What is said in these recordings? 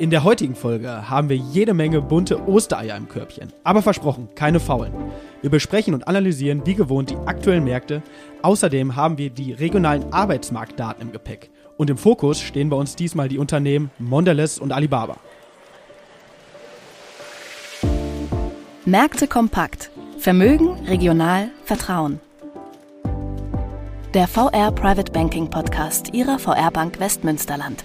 In der heutigen Folge haben wir jede Menge bunte Ostereier im Körbchen. Aber versprochen, keine faulen. Wir besprechen und analysieren wie gewohnt die aktuellen Märkte. Außerdem haben wir die regionalen Arbeitsmarktdaten im Gepäck. Und im Fokus stehen bei uns diesmal die Unternehmen Mondelez und Alibaba. Märkte kompakt. Vermögen, regional, Vertrauen. Der VR Private Banking Podcast Ihrer VR Bank Westmünsterland.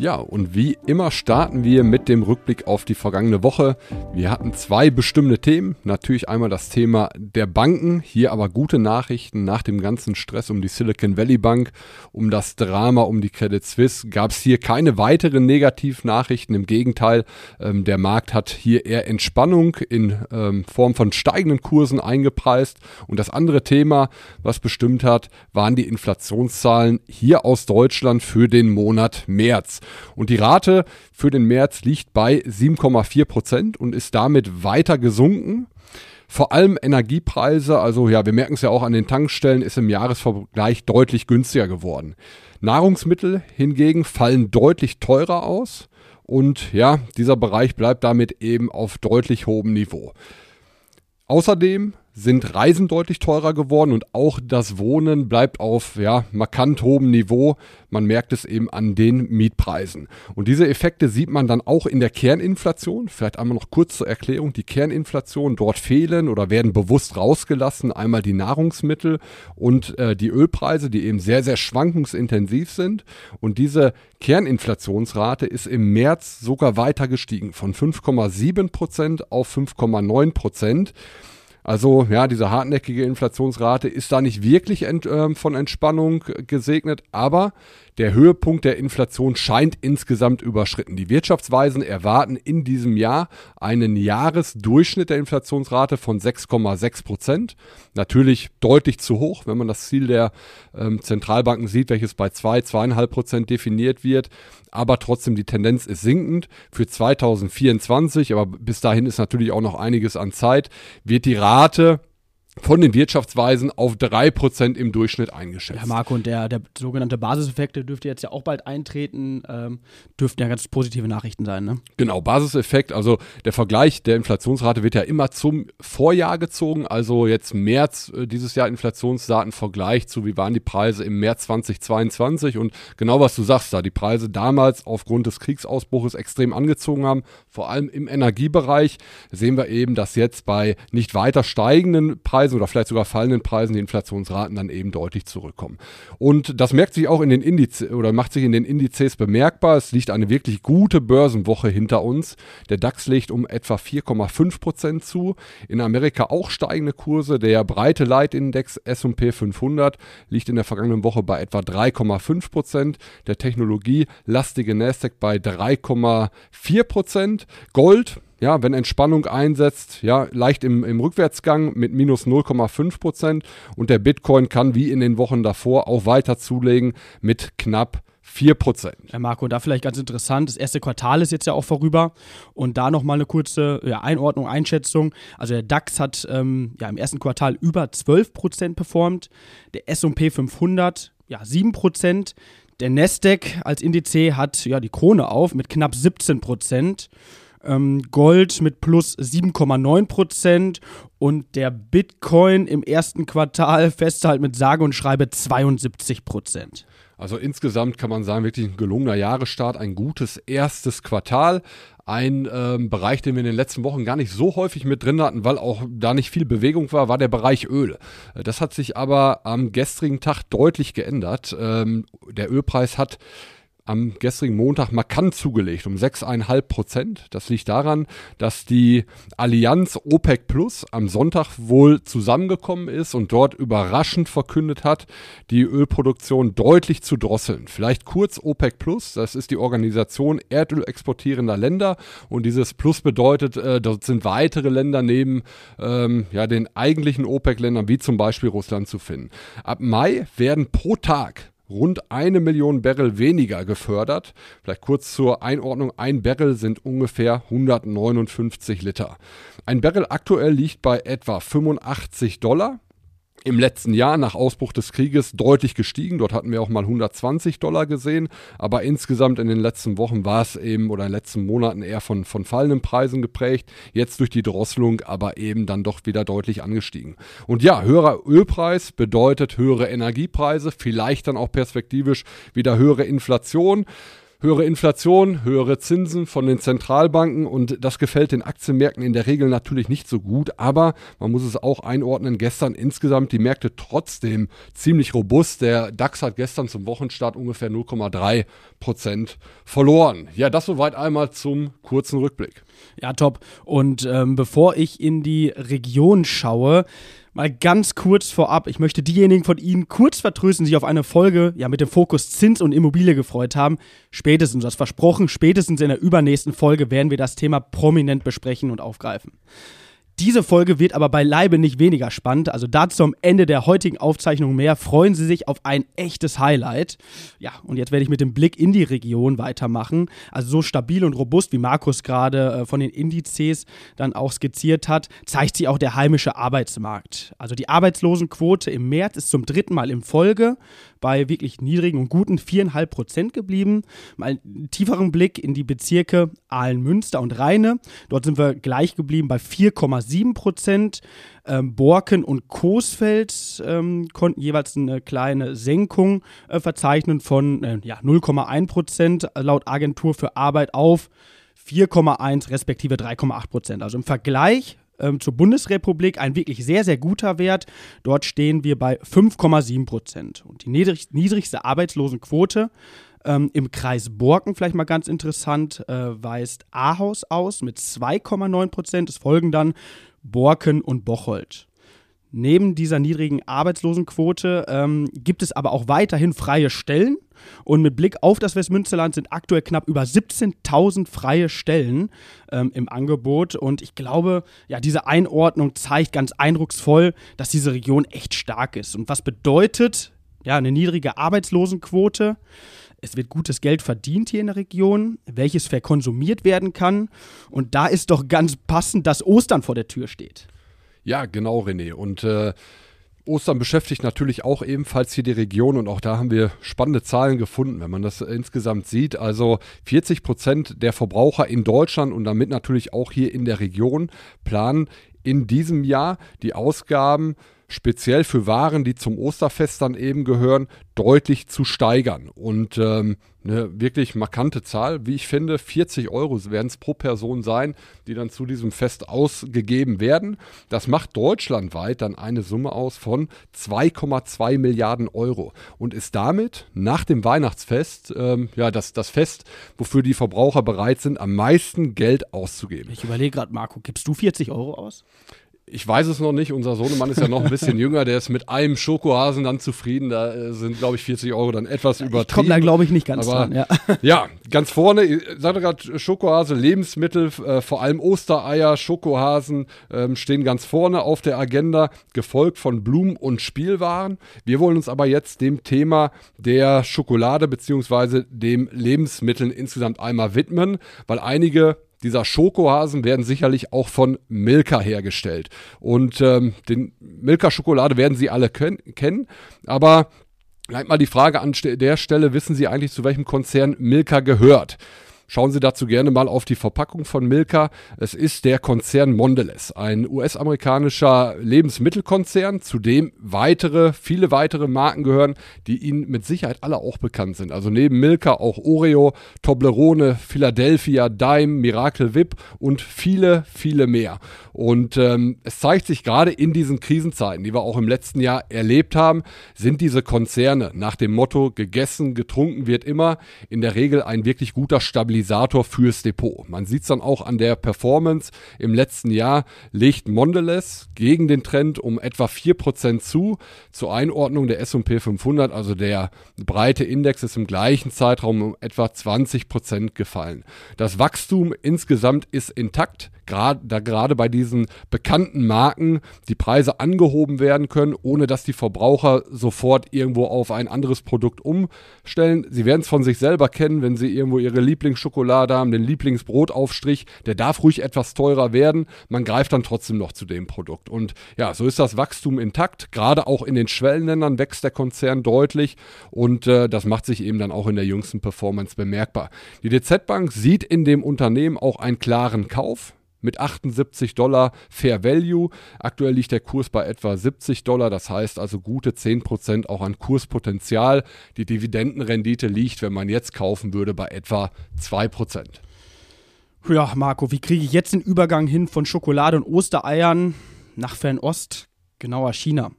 Ja, und wie immer starten wir mit dem Rückblick auf die vergangene Woche. Wir hatten zwei bestimmte Themen. Natürlich einmal das Thema der Banken. Hier aber gute Nachrichten nach dem ganzen Stress um die Silicon Valley Bank, um das Drama um die Credit Suisse. Gab es hier keine weiteren Negativnachrichten. Im Gegenteil, ähm, der Markt hat hier eher Entspannung in ähm, Form von steigenden Kursen eingepreist. Und das andere Thema, was bestimmt hat, waren die Inflationszahlen hier aus Deutschland für den Monat März. Und die Rate für den März liegt bei 7,4 Prozent und ist damit weiter gesunken. Vor allem Energiepreise, also ja, wir merken es ja auch an den Tankstellen, ist im Jahresvergleich deutlich günstiger geworden. Nahrungsmittel hingegen fallen deutlich teurer aus und ja, dieser Bereich bleibt damit eben auf deutlich hohem Niveau. Außerdem sind Reisen deutlich teurer geworden und auch das Wohnen bleibt auf ja, markant hohem Niveau. Man merkt es eben an den Mietpreisen. Und diese Effekte sieht man dann auch in der Kerninflation. Vielleicht einmal noch kurz zur Erklärung. Die Kerninflation, dort fehlen oder werden bewusst rausgelassen. Einmal die Nahrungsmittel und äh, die Ölpreise, die eben sehr, sehr schwankungsintensiv sind. Und diese Kerninflationsrate ist im März sogar weiter gestiegen von 5,7 Prozent auf 5,9 Prozent. Also ja, diese hartnäckige Inflationsrate ist da nicht wirklich ent, äh, von Entspannung gesegnet, aber der Höhepunkt der Inflation scheint insgesamt überschritten. Die Wirtschaftsweisen erwarten in diesem Jahr einen Jahresdurchschnitt der Inflationsrate von 6,6 Prozent. Natürlich deutlich zu hoch, wenn man das Ziel der ähm, Zentralbanken sieht, welches bei 2, 2,5 Prozent definiert wird. Aber trotzdem, die Tendenz ist sinkend. Für 2024, aber bis dahin ist natürlich auch noch einiges an Zeit, wird die Rate von den Wirtschaftsweisen auf 3% im Durchschnitt eingeschätzt. Ja, Marco, und der, der sogenannte Basiseffekt, der dürfte jetzt ja auch bald eintreten, ähm, dürften ja ganz positive Nachrichten sein, ne? Genau, Basiseffekt, also der Vergleich der Inflationsrate wird ja immer zum Vorjahr gezogen, also jetzt März äh, dieses Jahr Inflationsdaten Vergleich zu, wie waren die Preise im März 2022 und genau was du sagst da, die Preise damals aufgrund des Kriegsausbruches extrem angezogen haben, vor allem im Energiebereich sehen wir eben, dass jetzt bei nicht weiter steigenden Preisen Preisen oder vielleicht sogar fallenden Preisen die Inflationsraten dann eben deutlich zurückkommen. Und das merkt sich auch in den Indizes oder macht sich in den Indizes bemerkbar. Es liegt eine wirklich gute Börsenwoche hinter uns. Der DAX legt um etwa 4,5 Prozent zu. In Amerika auch steigende Kurse. Der breite Leitindex S&P 500 liegt in der vergangenen Woche bei etwa 3,5 Prozent. Der technologielastige Nasdaq bei 3,4 Prozent. Gold ja, wenn Entspannung einsetzt, ja, leicht im, im Rückwärtsgang mit minus 0,5 Prozent und der Bitcoin kann wie in den Wochen davor auch weiter zulegen mit knapp 4 Prozent. Ja, Marco, da vielleicht ganz interessant. Das erste Quartal ist jetzt ja auch vorüber. Und da nochmal eine kurze ja, Einordnung, Einschätzung. Also der DAX hat ähm, ja, im ersten Quartal über 12 Prozent performt. Der SP 500 ja 7 Prozent. Der Nasdaq als Indiz hat ja die Krone auf mit knapp 17 Prozent ähm, Gold mit plus 7,9 Prozent und der Bitcoin im ersten Quartal festhalten mit sage und schreibe 72 Prozent. Also insgesamt kann man sagen, wirklich ein gelungener Jahresstart, ein gutes erstes Quartal. Ein ähm, Bereich, den wir in den letzten Wochen gar nicht so häufig mit drin hatten, weil auch da nicht viel Bewegung war, war der Bereich Öl. Das hat sich aber am gestrigen Tag deutlich geändert. Ähm, der Ölpreis hat am gestrigen Montag markant zugelegt, um 6,5 Prozent. Das liegt daran, dass die Allianz OPEC Plus am Sonntag wohl zusammengekommen ist und dort überraschend verkündet hat, die Ölproduktion deutlich zu drosseln. Vielleicht kurz OPEC Plus, das ist die Organisation Erdöl exportierender Länder und dieses Plus bedeutet, äh, dort sind weitere Länder neben ähm, ja, den eigentlichen OPEC-Ländern wie zum Beispiel Russland zu finden. Ab Mai werden pro Tag rund eine Million Barrel weniger gefördert. Vielleicht kurz zur Einordnung, ein Barrel sind ungefähr 159 Liter. Ein Barrel aktuell liegt bei etwa 85 Dollar im letzten Jahr nach Ausbruch des Krieges deutlich gestiegen. Dort hatten wir auch mal 120 Dollar gesehen. Aber insgesamt in den letzten Wochen war es eben oder in den letzten Monaten eher von, von fallenden Preisen geprägt. Jetzt durch die Drosselung aber eben dann doch wieder deutlich angestiegen. Und ja, höherer Ölpreis bedeutet höhere Energiepreise, vielleicht dann auch perspektivisch wieder höhere Inflation höhere Inflation, höhere Zinsen von den Zentralbanken und das gefällt den Aktienmärkten in der Regel natürlich nicht so gut, aber man muss es auch einordnen, gestern insgesamt die Märkte trotzdem ziemlich robust. Der DAX hat gestern zum Wochenstart ungefähr 0,3 Prozent verloren. Ja, das soweit einmal zum kurzen Rückblick. Ja, top. Und ähm, bevor ich in die Region schaue, Mal ganz kurz vorab, ich möchte diejenigen von Ihnen kurz vertrösten, die sich auf eine Folge ja, mit dem Fokus Zins und Immobilie gefreut haben. Spätestens, das versprochen, spätestens in der übernächsten Folge werden wir das Thema prominent besprechen und aufgreifen. Diese Folge wird aber beileibe nicht weniger spannend. Also dazu am Ende der heutigen Aufzeichnung mehr. Freuen Sie sich auf ein echtes Highlight. Ja, und jetzt werde ich mit dem Blick in die Region weitermachen. Also so stabil und robust, wie Markus gerade äh, von den Indizes dann auch skizziert hat, zeigt sich auch der heimische Arbeitsmarkt. Also die Arbeitslosenquote im März ist zum dritten Mal in Folge bei wirklich niedrigen und guten 4,5 Prozent geblieben. Mal einen tieferen Blick in die Bezirke Aalen, Münster und Rheine. Dort sind wir gleich geblieben bei 4,7 Prozent. Ähm, Borken und Coesfeld ähm, konnten jeweils eine kleine Senkung äh, verzeichnen von äh, ja, 0,1 Prozent laut Agentur für Arbeit auf 4,1 respektive 3,8 Prozent. Also im Vergleich ähm, zur Bundesrepublik ein wirklich sehr, sehr guter Wert. Dort stehen wir bei 5,7 Prozent. Und die niedrig, niedrigste Arbeitslosenquote ähm, im Kreis Borken, vielleicht mal ganz interessant, äh, weist Ahaus aus mit 2,9 Prozent. Es folgen dann Borken und Bocholt. Neben dieser niedrigen Arbeitslosenquote ähm, gibt es aber auch weiterhin freie Stellen. Und mit Blick auf das Westmünsterland sind aktuell knapp über 17.000 freie Stellen ähm, im Angebot. Und ich glaube, ja, diese Einordnung zeigt ganz eindrucksvoll, dass diese Region echt stark ist. Und was bedeutet ja eine niedrige Arbeitslosenquote? Es wird gutes Geld verdient hier in der Region, welches verkonsumiert werden kann. Und da ist doch ganz passend, dass Ostern vor der Tür steht. Ja, genau, René. Und äh, Ostern beschäftigt natürlich auch ebenfalls hier die Region und auch da haben wir spannende Zahlen gefunden, wenn man das insgesamt sieht. Also 40 Prozent der Verbraucher in Deutschland und damit natürlich auch hier in der Region planen in diesem Jahr die Ausgaben speziell für Waren, die zum Osterfest dann eben gehören, deutlich zu steigern. Und ähm, eine wirklich markante Zahl, wie ich finde, 40 Euro werden es pro Person sein, die dann zu diesem Fest ausgegeben werden. Das macht deutschlandweit dann eine Summe aus von 2,2 Milliarden Euro und ist damit nach dem Weihnachtsfest ähm, ja das, das Fest, wofür die Verbraucher bereit sind, am meisten Geld auszugeben. Ich überlege gerade, Marco, gibst du 40 Euro aus? Ich weiß es noch nicht. Unser Sohnemann ist ja noch ein bisschen jünger. Der ist mit einem Schokohasen dann zufrieden. Da äh, sind, glaube ich, 40 Euro dann etwas übertrieben. Kommt da, glaube ich, nicht ganz Aber, dran. Ja. ja, ganz vorne, ich sagte gerade Schokohase, Lebensmittel, äh, vor allem Ostereier, Schokohasen ähm, stehen ganz vorne auf der Agenda, gefolgt von Blumen und Spielwaren. Wir wollen uns aber jetzt dem Thema der Schokolade bzw. dem Lebensmitteln insgesamt einmal widmen, weil einige dieser Schokohasen werden sicherlich auch von Milka hergestellt. Und ähm, den Milka-Schokolade werden Sie alle kennen. Aber gleich mal die Frage an der Stelle, wissen Sie eigentlich, zu welchem Konzern Milka gehört? Schauen Sie dazu gerne mal auf die Verpackung von Milka. Es ist der Konzern Mondelez, ein US-amerikanischer Lebensmittelkonzern, zu dem weitere, viele weitere Marken gehören, die Ihnen mit Sicherheit alle auch bekannt sind. Also neben Milka auch Oreo, Toblerone, Philadelphia, Dime, Miracle Whip und viele, viele mehr. Und ähm, es zeigt sich gerade in diesen Krisenzeiten, die wir auch im letzten Jahr erlebt haben, sind diese Konzerne nach dem Motto gegessen, getrunken wird immer in der Regel ein wirklich guter Stabilisator fürs Depot. Man sieht es dann auch an der Performance. Im letzten Jahr legt Mondelez gegen den Trend um etwa 4% zu. Zur Einordnung der S&P 500, also der breite Index ist im gleichen Zeitraum um etwa 20% gefallen. Das Wachstum insgesamt ist intakt grad, da gerade bei diesen bekannten Marken die Preise angehoben werden können, ohne dass die Verbraucher sofort irgendwo auf ein anderes Produkt umstellen. Sie werden es von sich selber kennen, wenn sie irgendwo ihre Lieblingsschokolade haben, den Lieblingsbrotaufstrich, der darf ruhig etwas teurer werden. Man greift dann trotzdem noch zu dem Produkt. Und ja, so ist das Wachstum intakt. Gerade auch in den Schwellenländern wächst der Konzern deutlich und äh, das macht sich eben dann auch in der jüngsten Performance bemerkbar. Die DZ Bank sieht in dem Unternehmen auch einen klaren Kauf mit 78 Dollar Fair Value. Aktuell liegt der Kurs bei etwa 70 Dollar, das heißt also gute 10% auch an Kurspotenzial. Die Dividendenrendite liegt, wenn man jetzt kaufen würde, bei etwa 2%. Ja, Marco, wie kriege ich jetzt den Übergang hin von Schokolade und Ostereiern nach Fernost, genauer China?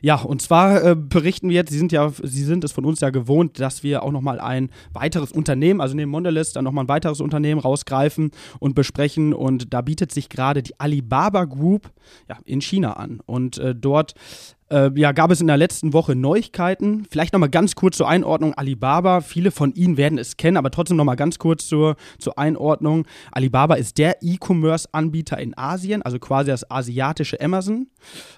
Ja, und zwar äh, berichten wir jetzt, Sie sind ja, Sie sind es von uns ja gewohnt, dass wir auch nochmal ein weiteres Unternehmen, also neben Mondelez, dann nochmal ein weiteres Unternehmen rausgreifen und besprechen. Und da bietet sich gerade die Alibaba Group ja, in China an. Und äh, dort äh, ja, gab es in der letzten Woche Neuigkeiten. Vielleicht nochmal ganz kurz zur Einordnung Alibaba. Viele von Ihnen werden es kennen, aber trotzdem nochmal ganz kurz zur, zur Einordnung. Alibaba ist der E-Commerce-Anbieter in Asien, also quasi das asiatische Amazon.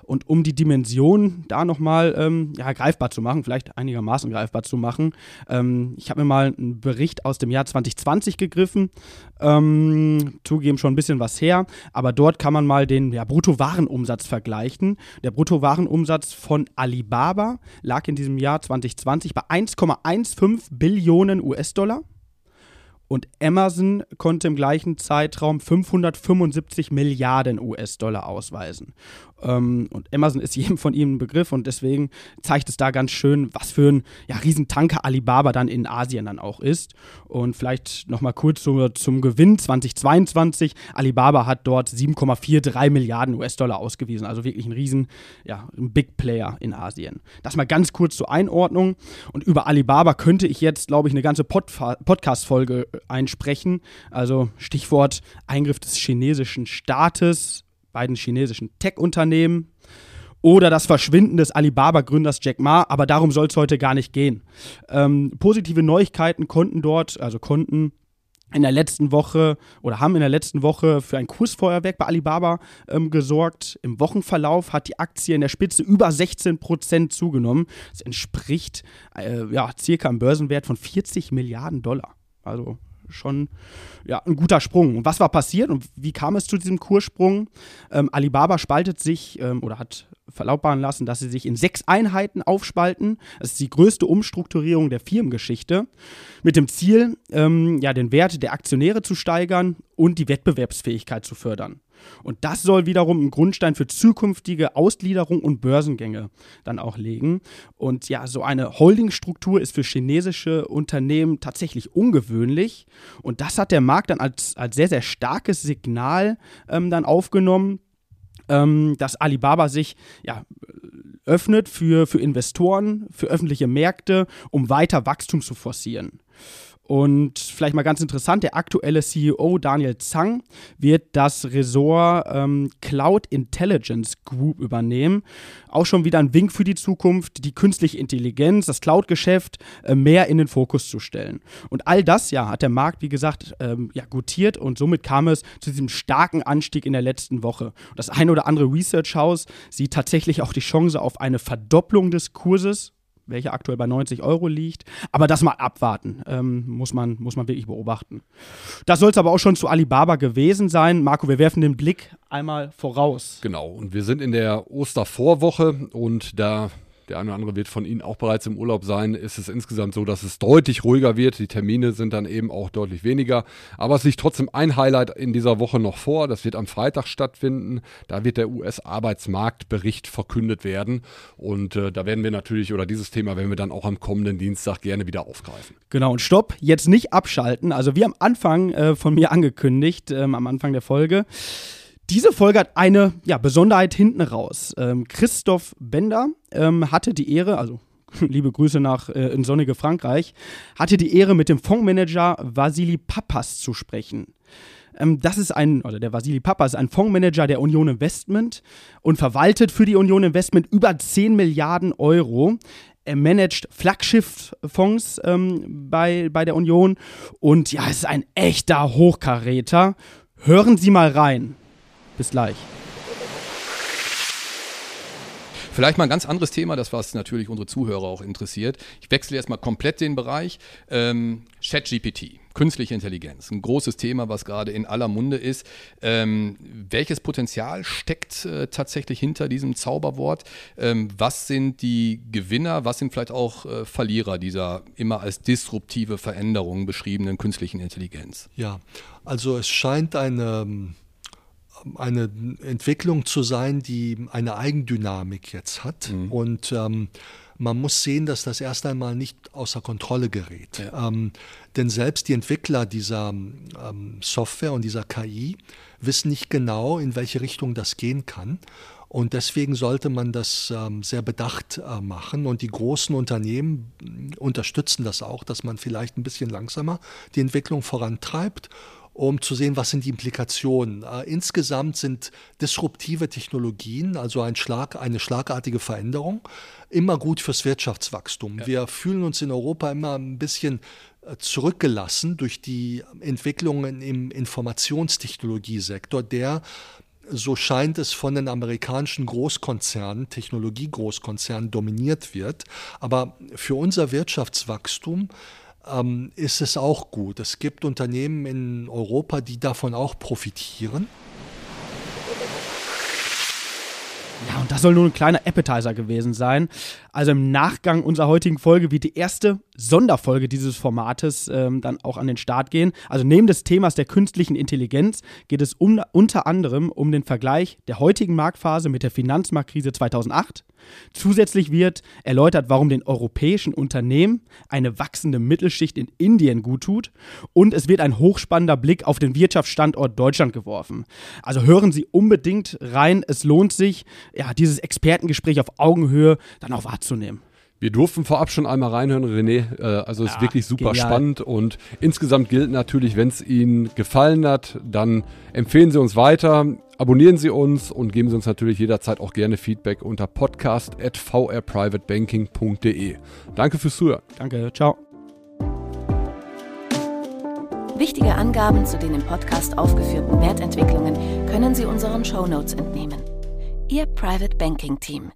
Und um die Dimension da nochmal ähm, ja, greifbar zu machen, vielleicht einigermaßen greifbar zu machen, ähm, ich habe mir mal einen Bericht aus dem Jahr 2020 gegriffen. Ähm, zugeben schon ein bisschen was her, aber dort kann man mal den ja, Bruttowarenumsatz vergleichen. Der Bruttowarenumsatz Umsatz von Alibaba lag in diesem Jahr 2020 bei 1,15 Billionen US-Dollar. Und Amazon konnte im gleichen Zeitraum 575 Milliarden US-Dollar ausweisen. Ähm, und Amazon ist jedem von ihnen ein Begriff und deswegen zeigt es da ganz schön, was für ein ja, Riesentanker Alibaba dann in Asien dann auch ist. Und vielleicht nochmal kurz zu, zum Gewinn 2022. Alibaba hat dort 7,43 Milliarden US-Dollar ausgewiesen, also wirklich ein riesen, ja, ein Big Player in Asien. Das mal ganz kurz zur Einordnung. Und über Alibaba könnte ich jetzt, glaube ich, eine ganze Pod Podcast-Folge einsprechen. Also Stichwort Eingriff des chinesischen Staates beiden chinesischen Tech-Unternehmen oder das Verschwinden des Alibaba-Gründers Jack Ma, aber darum soll es heute gar nicht gehen. Ähm, positive Neuigkeiten konnten dort, also konnten in der letzten Woche oder haben in der letzten Woche für ein Kursfeuerwerk bei Alibaba ähm, gesorgt. Im Wochenverlauf hat die Aktie in der Spitze über 16 Prozent zugenommen. Das entspricht äh, ja, circa einem Börsenwert von 40 Milliarden Dollar. Also schon ja, ein guter Sprung. Und was war passiert und wie kam es zu diesem Kurssprung? Ähm, Alibaba spaltet sich ähm, oder hat verlautbaren lassen, dass sie sich in sechs Einheiten aufspalten. Das ist die größte Umstrukturierung der Firmengeschichte. Mit dem Ziel, ähm, ja, den Wert der Aktionäre zu steigern und die Wettbewerbsfähigkeit zu fördern. Und das soll wiederum einen Grundstein für zukünftige Ausgliederung und Börsengänge dann auch legen. Und ja, so eine Holdingstruktur ist für chinesische Unternehmen tatsächlich ungewöhnlich. Und das hat der Markt dann als, als sehr, sehr starkes Signal ähm, dann aufgenommen, ähm, dass Alibaba sich ja, öffnet für, für Investoren, für öffentliche Märkte, um weiter Wachstum zu forcieren. Und vielleicht mal ganz interessant, der aktuelle CEO Daniel Zhang wird das Ressort ähm, Cloud Intelligence Group übernehmen. Auch schon wieder ein Wink für die Zukunft, die künstliche Intelligenz, das Cloud-Geschäft äh, mehr in den Fokus zu stellen. Und all das, ja, hat der Markt, wie gesagt, ähm, ja, gutiert und somit kam es zu diesem starken Anstieg in der letzten Woche. Das ein oder andere Research House sieht tatsächlich auch die Chance auf eine Verdopplung des Kurses welcher aktuell bei 90 Euro liegt. Aber das mal abwarten, ähm, muss, man, muss man wirklich beobachten. Das soll es aber auch schon zu Alibaba gewesen sein. Marco, wir werfen den Blick einmal voraus. Genau, und wir sind in der Ostervorwoche und da der eine oder andere wird von Ihnen auch bereits im Urlaub sein, ist es insgesamt so, dass es deutlich ruhiger wird. Die Termine sind dann eben auch deutlich weniger. Aber es liegt trotzdem ein Highlight in dieser Woche noch vor. Das wird am Freitag stattfinden. Da wird der US-Arbeitsmarktbericht verkündet werden. Und äh, da werden wir natürlich, oder dieses Thema werden wir dann auch am kommenden Dienstag gerne wieder aufgreifen. Genau, und stopp, jetzt nicht abschalten. Also wie am Anfang äh, von mir angekündigt, ähm, am Anfang der Folge. Diese Folge hat eine ja, Besonderheit hinten raus. Ähm, Christoph Bender ähm, hatte die Ehre, also liebe Grüße nach äh, in sonnige Frankreich, hatte die Ehre, mit dem Fondsmanager Vasili Pappas zu sprechen. Ähm, das ist ein, oder der Vasili Pappas, ein Fondsmanager der Union Investment und verwaltet für die Union Investment über 10 Milliarden Euro. Er managt Flaggschifffonds ähm, bei, bei der Union und ja, es ist ein echter Hochkaräter. Hören Sie mal rein. Bis gleich. Vielleicht mal ein ganz anderes Thema, das was natürlich unsere Zuhörer auch interessiert. Ich wechsle erstmal komplett den Bereich. Ähm, ChatGPT, künstliche Intelligenz, ein großes Thema, was gerade in aller Munde ist. Ähm, welches Potenzial steckt äh, tatsächlich hinter diesem Zauberwort? Ähm, was sind die Gewinner, was sind vielleicht auch äh, Verlierer dieser immer als disruptive Veränderung beschriebenen künstlichen Intelligenz? Ja, also es scheint eine ähm, eine Entwicklung zu sein, die eine Eigendynamik jetzt hat. Mhm. Und ähm, man muss sehen, dass das erst einmal nicht außer Kontrolle gerät. Ja. Ähm, denn selbst die Entwickler dieser ähm, Software und dieser KI wissen nicht genau, in welche Richtung das gehen kann. Und deswegen sollte man das ähm, sehr bedacht äh, machen. Und die großen Unternehmen unterstützen das auch, dass man vielleicht ein bisschen langsamer die Entwicklung vorantreibt um zu sehen, was sind die Implikationen. Äh, insgesamt sind disruptive Technologien, also ein Schlag, eine schlagartige Veränderung, immer gut fürs Wirtschaftswachstum. Ja. Wir fühlen uns in Europa immer ein bisschen äh, zurückgelassen durch die Entwicklungen im Informationstechnologiesektor, der so scheint es von den amerikanischen Großkonzernen, Technologiegroßkonzernen dominiert wird. Aber für unser Wirtschaftswachstum ähm, ist es auch gut. Es gibt Unternehmen in Europa, die davon auch profitieren. Und das soll nur ein kleiner Appetizer gewesen sein. Also im Nachgang unserer heutigen Folge wird die erste Sonderfolge dieses Formates ähm, dann auch an den Start gehen. Also neben des Themas der künstlichen Intelligenz geht es um, unter anderem um den Vergleich der heutigen Marktphase mit der Finanzmarktkrise 2008. Zusätzlich wird erläutert, warum den europäischen Unternehmen eine wachsende Mittelschicht in Indien guttut. Und es wird ein hochspannender Blick auf den Wirtschaftsstandort Deutschland geworfen. Also hören Sie unbedingt rein. Es lohnt sich, ja, dieses Expertengespräch auf Augenhöhe dann auch wahrzunehmen. Wir durften vorab schon einmal reinhören, René. Äh, also es ja, ist wirklich super genial. spannend und insgesamt gilt natürlich, wenn es Ihnen gefallen hat, dann empfehlen Sie uns weiter, abonnieren Sie uns und geben Sie uns natürlich jederzeit auch gerne Feedback unter podcast@vrprivatebanking.de. Danke fürs Zuhören. Danke, ciao. Wichtige Angaben zu den im Podcast aufgeführten Wertentwicklungen können Sie unseren Shownotes entnehmen. Ihr Private Banking Team